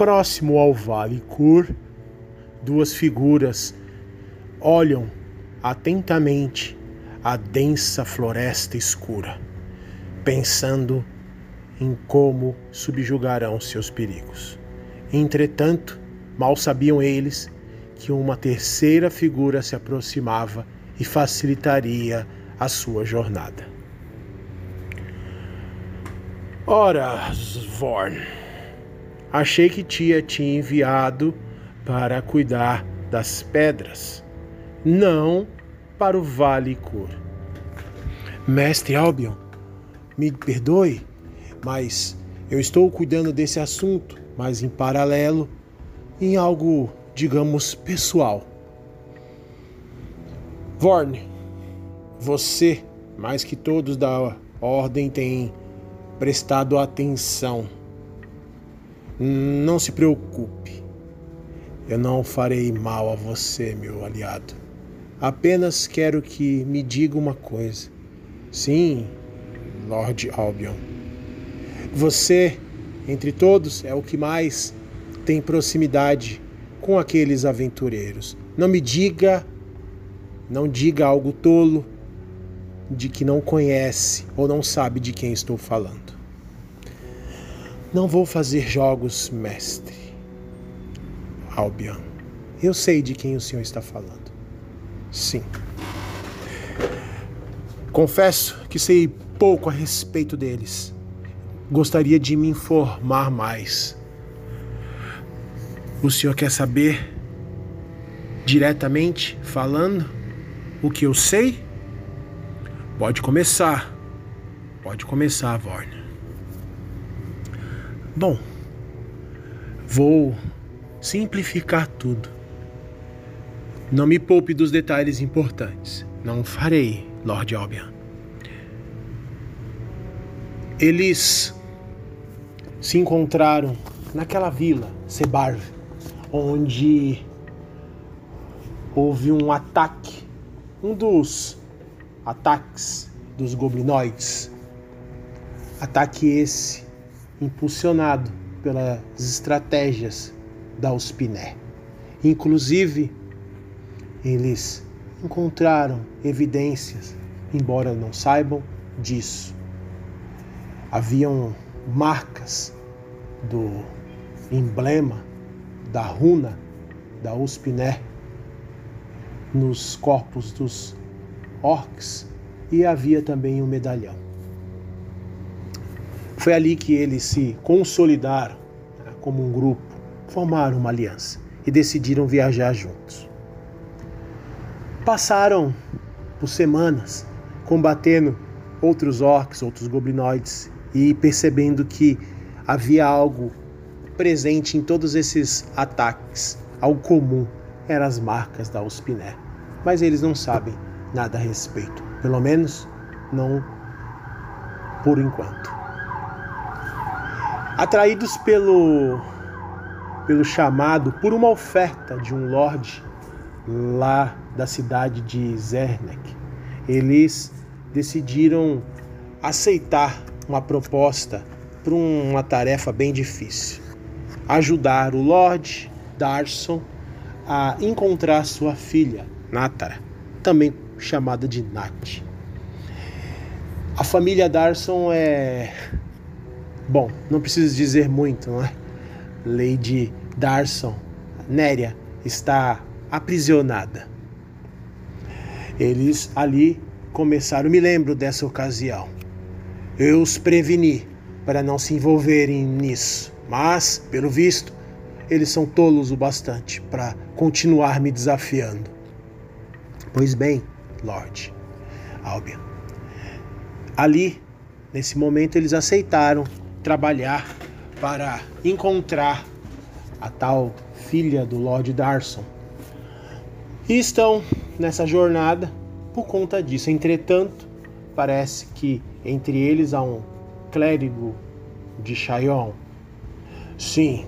Próximo ao Vale Cur, duas figuras olham atentamente a densa floresta escura, pensando em como subjugarão seus perigos. Entretanto, mal sabiam eles que uma terceira figura se aproximava e facilitaria a sua jornada. Ora, Vorn, achei que tia tinha enviado para cuidar das pedras, não para o Vale Cur. Mestre Albion, me perdoe, mas eu estou cuidando desse assunto, mas em paralelo, em algo, digamos, pessoal. Vorn, você, mais que todos da ordem, tem prestado atenção. Não se preocupe. Eu não farei mal a você, meu aliado. Apenas quero que me diga uma coisa. Sim, Lord Albion. Você, entre todos, é o que mais tem proximidade com aqueles aventureiros. Não me diga, não diga algo tolo de que não conhece ou não sabe de quem estou falando. Não vou fazer jogos, mestre. Albion, eu sei de quem o senhor está falando. Sim. Confesso que sei pouco a respeito deles. Gostaria de me informar mais. O senhor quer saber diretamente falando o que eu sei? Pode começar. Pode começar, Vorn. Bom, vou simplificar tudo. Não me poupe dos detalhes importantes. Não farei, Lord Albion. Eles se encontraram naquela vila, Sebarv, onde houve um ataque, um dos ataques dos goblinoides. Ataque esse impulsionado pelas estratégias da Uspiné. Inclusive, eles encontraram evidências, embora não saibam disso. Haviam marcas do emblema da runa da Uspiné nos corpos dos orcs e havia também um medalhão. Foi ali que eles se consolidaram né, como um grupo, formaram uma aliança e decidiram viajar juntos. Passaram por semanas combatendo outros orcs, outros goblinoides e percebendo que havia algo presente em todos esses ataques, algo comum, eram as marcas da Ospiné. Mas eles não sabem nada a respeito, pelo menos não por enquanto. Atraídos pelo pelo chamado, por uma oferta de um lord lá da cidade de Zernek. Eles decidiram aceitar uma proposta para uma tarefa bem difícil: ajudar o Lord Darson a encontrar sua filha, Natara, também chamada de Nat. A família Darson é. Bom, não preciso dizer muito, não é? Lady Darson, Néria, está aprisionada. Eles ali começaram, me lembro dessa ocasião. Eu os preveni para não se envolverem nisso, mas, pelo visto, eles são tolos o bastante para continuar me desafiando. Pois bem, Lord Albion. Ali, nesse momento, eles aceitaram trabalhar para encontrar a tal filha do Lord Darson. E estão nessa jornada por conta disso. Entretanto, parece que entre eles há um clérigo de Chayon. Sim,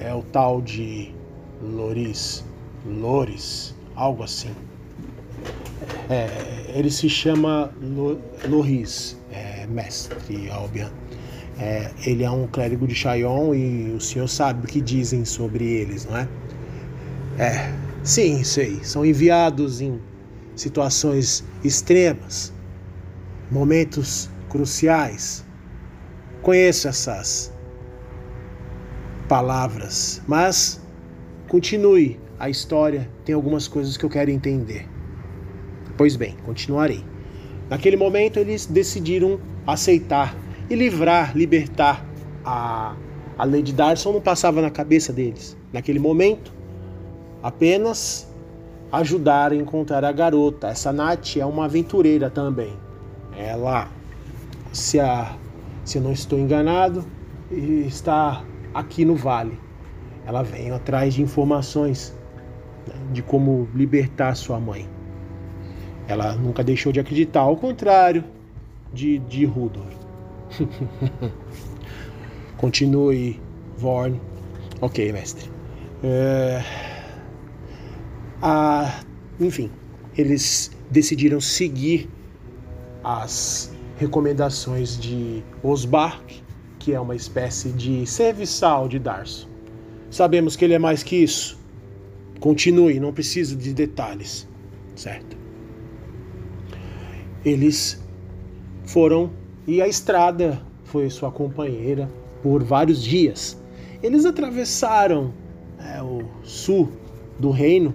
é o tal de Loris. Loris, algo assim. É, ele se chama Loris, é, mestre Albion. É, ele é um clérigo de Chayon e o senhor sabe o que dizem sobre eles, não é? É, sim, sei. São enviados em situações extremas, momentos cruciais. Conheço essas palavras, mas continue a história, tem algumas coisas que eu quero entender. Pois bem, continuarei. Naquele momento eles decidiram aceitar e livrar, libertar a, a Lady Darson não passava na cabeça deles. Naquele momento, apenas ajudar a encontrar a garota. Essa Nath é uma aventureira também. Ela, se, a, se eu não estou enganado, está aqui no vale. Ela vem atrás de informações né, de como libertar sua mãe. Ela nunca deixou de acreditar, ao contrário de, de Rudor. Continue, Vorn. Ok, mestre. É... Ah, enfim, eles decidiram seguir as recomendações de Osbark, que é uma espécie de serviçal de Darso. Sabemos que ele é mais que isso. Continue, não preciso de detalhes, certo? Eles foram e a estrada foi sua companheira por vários dias. Eles atravessaram é, o sul do reino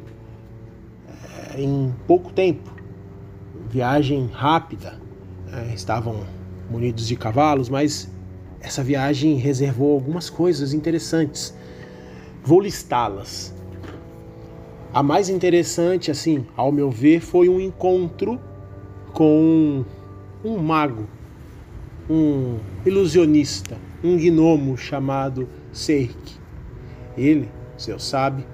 é, em pouco tempo, viagem rápida. É, estavam munidos de cavalos, mas essa viagem reservou algumas coisas interessantes. Vou listá-las. A mais interessante, assim, ao meu ver, foi um encontro com um mago um ilusionista, um gnomo chamado Seik. Ele, senhor sabe,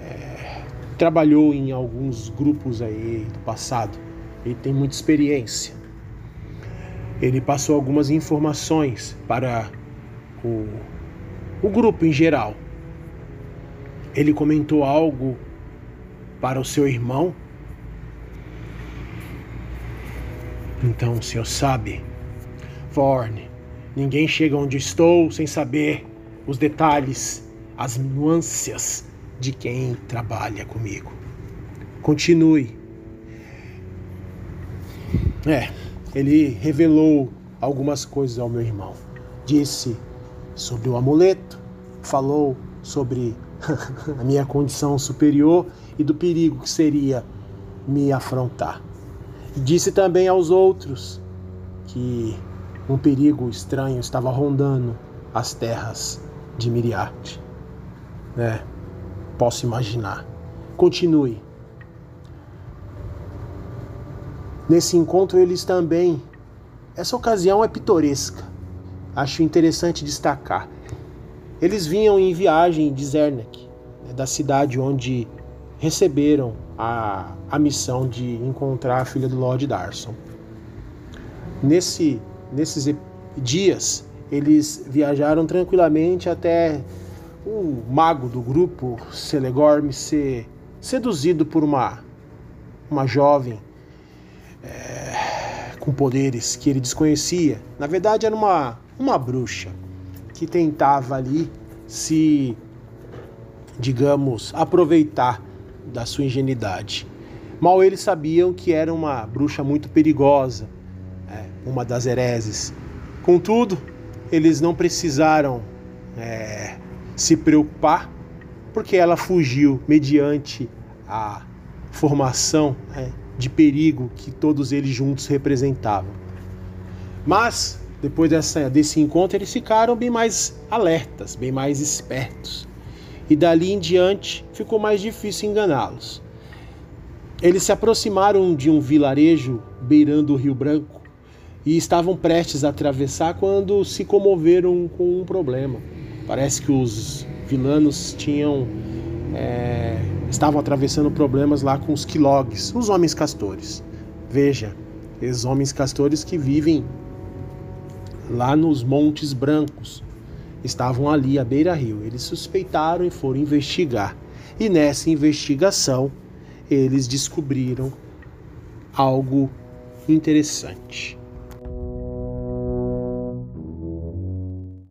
é, trabalhou em alguns grupos aí do passado. Ele tem muita experiência. Ele passou algumas informações para o, o grupo em geral. Ele comentou algo para o seu irmão. Então o senhor sabe Vorne. Ninguém chega onde estou sem saber os detalhes, as nuances de quem trabalha comigo. Continue. É, ele revelou algumas coisas ao meu irmão. Disse sobre o amuleto, falou sobre a minha condição superior e do perigo que seria me afrontar. Disse também aos outros que um perigo estranho estava rondando as terras de Miriarte. É, posso imaginar. Continue. Nesse encontro, eles também. Essa ocasião é pitoresca. Acho interessante destacar. Eles vinham em viagem de Zernek, né, da cidade onde receberam a, a missão de encontrar a filha do Lord Darson. Nesse nesses dias, eles viajaram tranquilamente até o mago do grupo, Celegorm, ser seduzido por uma, uma jovem é, com poderes que ele desconhecia. Na verdade, era uma, uma bruxa que tentava ali se, digamos, aproveitar da sua ingenuidade. Mal eles sabiam que era uma bruxa muito perigosa é, uma das hereses. Contudo, eles não precisaram é, se preocupar, porque ela fugiu mediante a formação é, de perigo que todos eles juntos representavam. Mas, depois dessa, desse encontro, eles ficaram bem mais alertas, bem mais espertos. E dali em diante ficou mais difícil enganá-los. Eles se aproximaram de um vilarejo beirando o Rio Branco e estavam prestes a atravessar quando se comoveram com um problema. Parece que os vilanos tinham é, estavam atravessando problemas lá com os quilogues, os homens castores. Veja, esses homens castores que vivem lá nos Montes Brancos estavam ali à beira-rio. Eles suspeitaram e foram investigar. E nessa investigação, eles descobriram algo interessante.